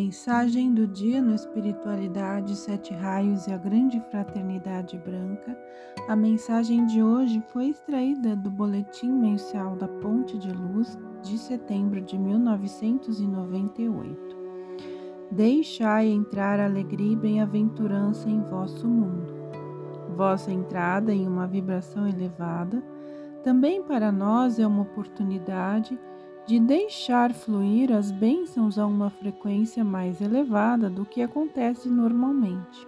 Mensagem do dia no Espiritualidade, Sete Raios e a Grande Fraternidade Branca. A mensagem de hoje foi extraída do Boletim Mensal da Ponte de Luz de setembro de 1998. Deixai entrar alegria e bem-aventurança em vosso mundo. Vossa entrada em uma vibração elevada também para nós é uma oportunidade de deixar fluir as bênçãos a uma frequência mais elevada do que acontece normalmente.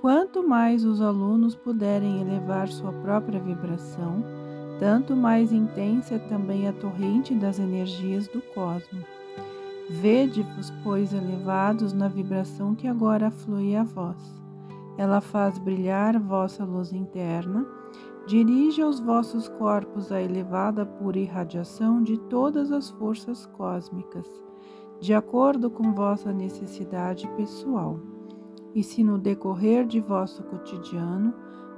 Quanto mais os alunos puderem elevar sua própria vibração, tanto mais intensa é também a torrente das energias do cosmos. Vede-vos, pois, elevados na vibração que agora flui a vós. Ela faz brilhar vossa luz interna Dirige aos vossos corpos a elevada pura irradiação de todas as forças cósmicas, de acordo com vossa necessidade pessoal. E se no decorrer de vosso cotidiano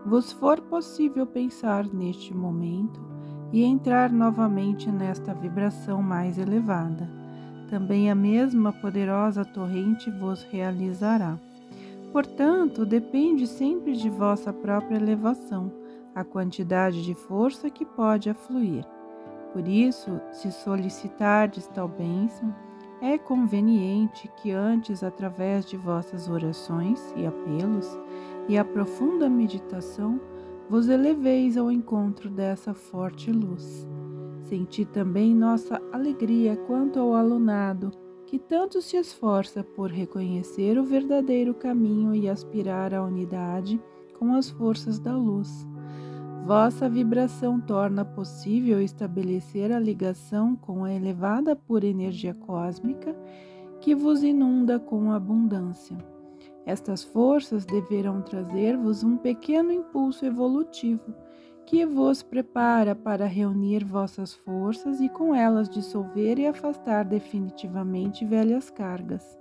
vos for possível pensar neste momento e entrar novamente nesta vibração mais elevada, também a mesma poderosa torrente vos realizará. Portanto, depende sempre de vossa própria elevação a quantidade de força que pode afluir. Por isso, se solicitardes tal bênção, é conveniente que antes, através de vossas orações e apelos e a profunda meditação, vos eleveis ao encontro dessa forte luz. Senti também nossa alegria quanto ao alunado que tanto se esforça por reconhecer o verdadeiro caminho e aspirar à unidade com as forças da luz. Vossa vibração torna possível estabelecer a ligação com a elevada pura energia cósmica que vos inunda com abundância. Estas forças deverão trazer-vos um pequeno impulso evolutivo que vos prepara para reunir vossas forças e com elas dissolver e afastar definitivamente velhas cargas.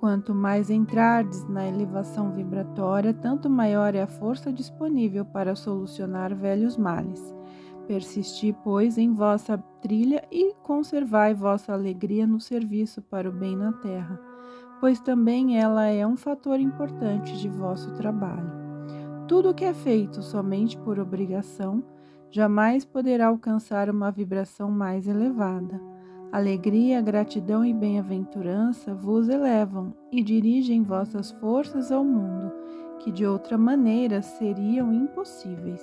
Quanto mais entrardes na elevação vibratória, tanto maior é a força disponível para solucionar velhos males. Persisti, pois, em vossa trilha e conservai vossa alegria no serviço para o bem na terra, pois também ela é um fator importante de vosso trabalho. Tudo que é feito somente por obrigação jamais poderá alcançar uma vibração mais elevada. Alegria, gratidão e bem-aventurança vos elevam e dirigem vossas forças ao mundo, que de outra maneira seriam impossíveis.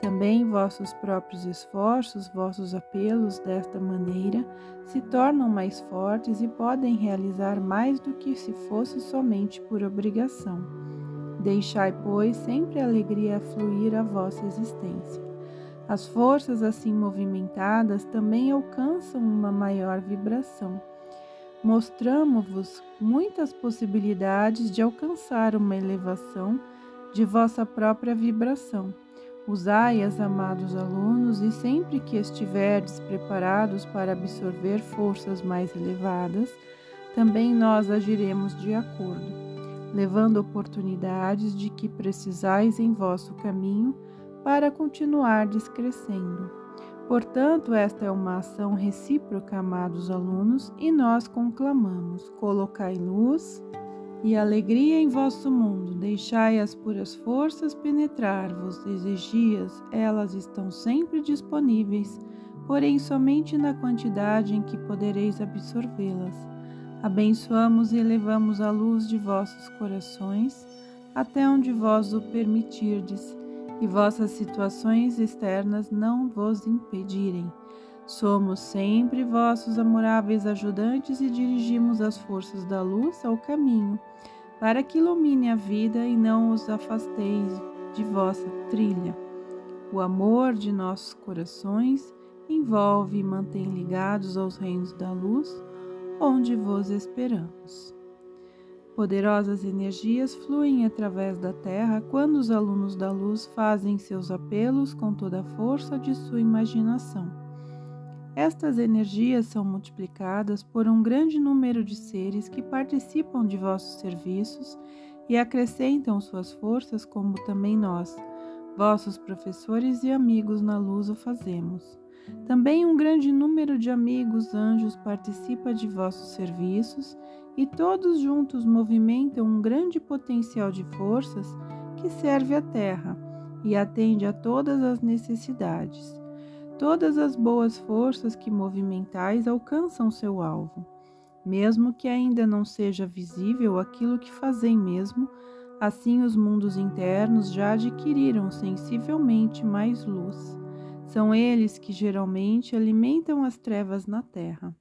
Também vossos próprios esforços, vossos apelos desta maneira se tornam mais fortes e podem realizar mais do que se fosse somente por obrigação. Deixai, pois, sempre a alegria fluir a vossa existência. As forças assim movimentadas também alcançam uma maior vibração. Mostramos-vos muitas possibilidades de alcançar uma elevação de vossa própria vibração. Usai-as, amados alunos, e sempre que estiverdes preparados para absorver forças mais elevadas, também nós agiremos de acordo, levando oportunidades de que precisais em vosso caminho para continuar descrescendo. Portanto, esta é uma ação recíproca, amados alunos, e nós conclamamos: colocai luz e alegria em vosso mundo, deixai as puras forças penetrar-vos, exigias, elas estão sempre disponíveis, porém somente na quantidade em que podereis absorvê-las. Abençoamos e elevamos a luz de vossos corações, até onde vós o permitirdes e vossas situações externas não vos impedirem. Somos sempre vossos amoráveis ajudantes e dirigimos as forças da luz ao caminho, para que ilumine a vida e não os afasteis de vossa trilha. O amor de nossos corações envolve e mantém ligados aos reinos da luz, onde vos esperamos. Poderosas energias fluem através da Terra quando os alunos da luz fazem seus apelos com toda a força de sua imaginação. Estas energias são multiplicadas por um grande número de seres que participam de vossos serviços e acrescentam suas forças, como também nós, Vossos professores e amigos na luz o fazemos. Também um grande número de amigos anjos participa de vossos serviços e todos juntos movimentam um grande potencial de forças que serve à Terra e atende a todas as necessidades. Todas as boas forças que movimentais alcançam seu alvo. Mesmo que ainda não seja visível aquilo que fazem mesmo, assim os mundos internos já adquiriram sensivelmente mais luz. São eles que geralmente alimentam as trevas na terra.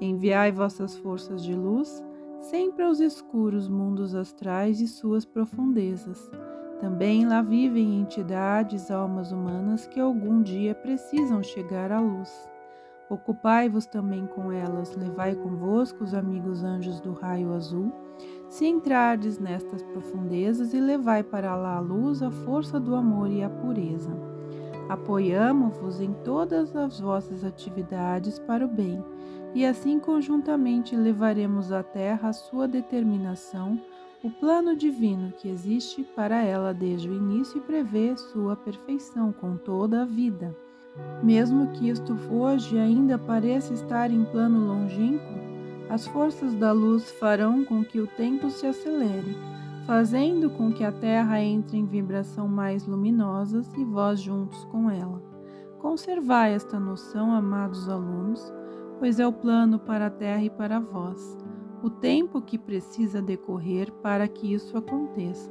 Enviai vossas forças de luz sempre aos escuros mundos astrais e suas profundezas. Também lá vivem entidades, almas humanas que algum dia precisam chegar à luz. Ocupai-vos também com elas, levai convosco os amigos anjos do raio azul, se entrardes nestas profundezas e levai para lá a luz, a força do amor e a pureza. Apoiamo-vos em todas as vossas atividades para o bem, e assim conjuntamente levaremos à terra a sua determinação, o plano divino que existe para ela desde o início e prevê sua perfeição com toda a vida. Mesmo que isto hoje ainda pareça estar em plano longínquo, as forças da luz farão com que o tempo se acelere, fazendo com que a Terra entre em vibração mais luminosas e vós juntos com ela. Conservai esta noção, amados alunos, pois é o plano para a Terra e para vós, o tempo que precisa decorrer para que isso aconteça.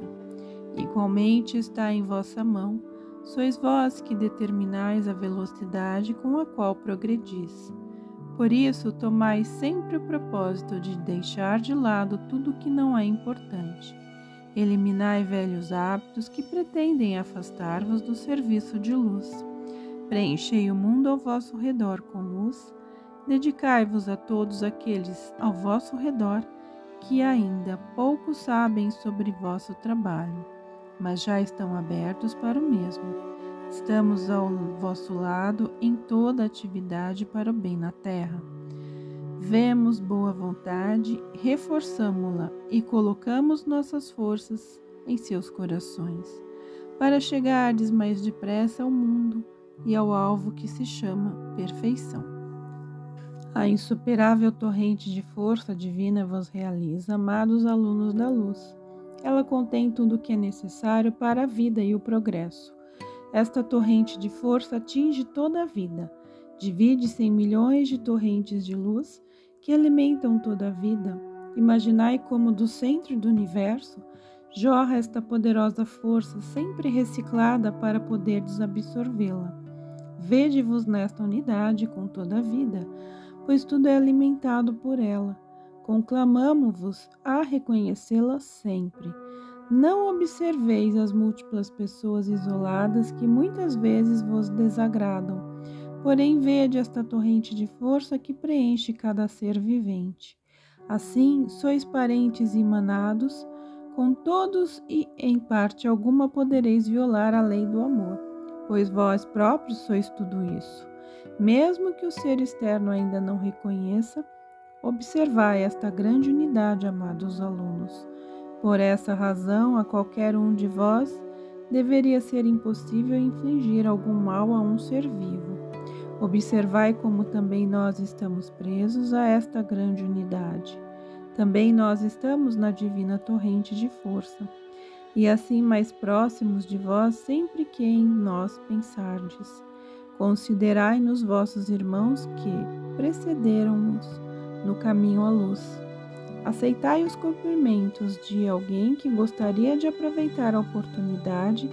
Igualmente está em vossa mão Sois vós que determinais a velocidade com a qual progredis. Por isso, tomai sempre o propósito de deixar de lado tudo que não é importante. Eliminai velhos hábitos que pretendem afastar-vos do serviço de luz. Preenchei o mundo ao vosso redor com luz. Dedicai-vos a todos aqueles ao vosso redor que ainda pouco sabem sobre vosso trabalho mas já estão abertos para o mesmo. Estamos ao vosso lado em toda atividade para o bem na terra. Vemos boa vontade, reforçamo-la e colocamos nossas forças em seus corações, para chegardes mais depressa ao mundo e ao alvo que se chama perfeição. A insuperável torrente de força divina vos realiza, amados alunos da luz ela contém tudo o que é necessário para a vida e o progresso. Esta torrente de força atinge toda a vida, divide-se em milhões de torrentes de luz que alimentam toda a vida. Imaginai como do centro do universo jorra esta poderosa força sempre reciclada para poder absorvê-la. Vede-vos nesta unidade com toda a vida, pois tudo é alimentado por ela conclamamo-vos a reconhecê-la sempre. Não observeis as múltiplas pessoas isoladas que muitas vezes vos desagradam, porém vede esta torrente de força que preenche cada ser vivente. Assim, sois parentes emanados, com todos e em parte alguma podereis violar a lei do amor, pois vós próprios sois tudo isso. Mesmo que o ser externo ainda não reconheça, Observai esta grande unidade, amados alunos. Por essa razão, a qualquer um de vós deveria ser impossível infligir algum mal a um ser vivo. Observai como também nós estamos presos a esta grande unidade. Também nós estamos na divina torrente de força, e assim mais próximos de vós sempre que em nós pensardes. Considerai-nos vossos irmãos que precederam-nos no caminho à luz. Aceitai os cumprimentos de alguém que gostaria de aproveitar a oportunidade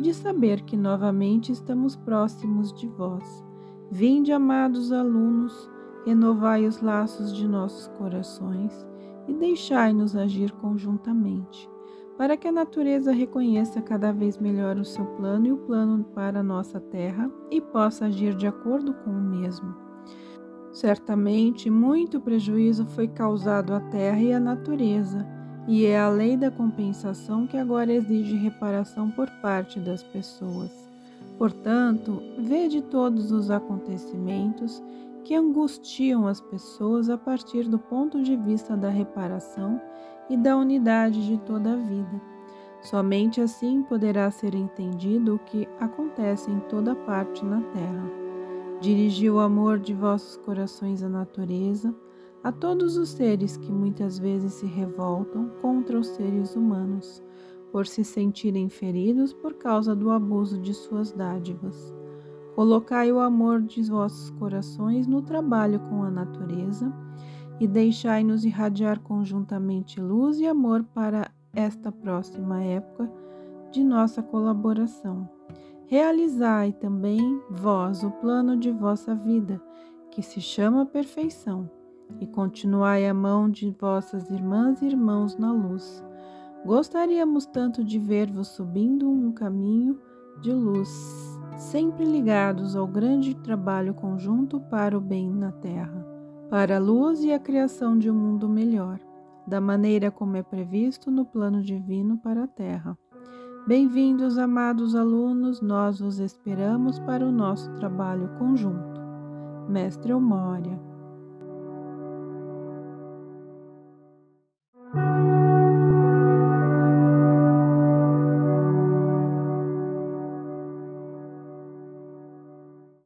de saber que novamente estamos próximos de vós. Vinde, amados alunos, renovai os laços de nossos corações e deixai-nos agir conjuntamente, para que a natureza reconheça cada vez melhor o seu plano e o plano para a nossa terra e possa agir de acordo com o mesmo. Certamente, muito prejuízo foi causado à terra e à natureza, e é a lei da compensação que agora exige reparação por parte das pessoas. Portanto, vede todos os acontecimentos que angustiam as pessoas a partir do ponto de vista da reparação e da unidade de toda a vida. Somente assim poderá ser entendido o que acontece em toda parte na terra. Dirigi o amor de vossos corações à natureza, a todos os seres que muitas vezes se revoltam contra os seres humanos, por se sentirem feridos por causa do abuso de suas dádivas. Colocai o amor de vossos corações no trabalho com a natureza e deixai-nos irradiar conjuntamente luz e amor para esta próxima época de nossa colaboração. Realizai também vós o plano de vossa vida, que se chama perfeição, e continuai a mão de vossas irmãs e irmãos na luz. Gostaríamos tanto de ver-vos subindo um caminho de luz, sempre ligados ao grande trabalho conjunto para o bem na terra, para a luz e a criação de um mundo melhor da maneira como é previsto no plano divino para a Terra. Bem-vindos, amados alunos, nós vos esperamos para o nosso trabalho conjunto. Mestre Omória.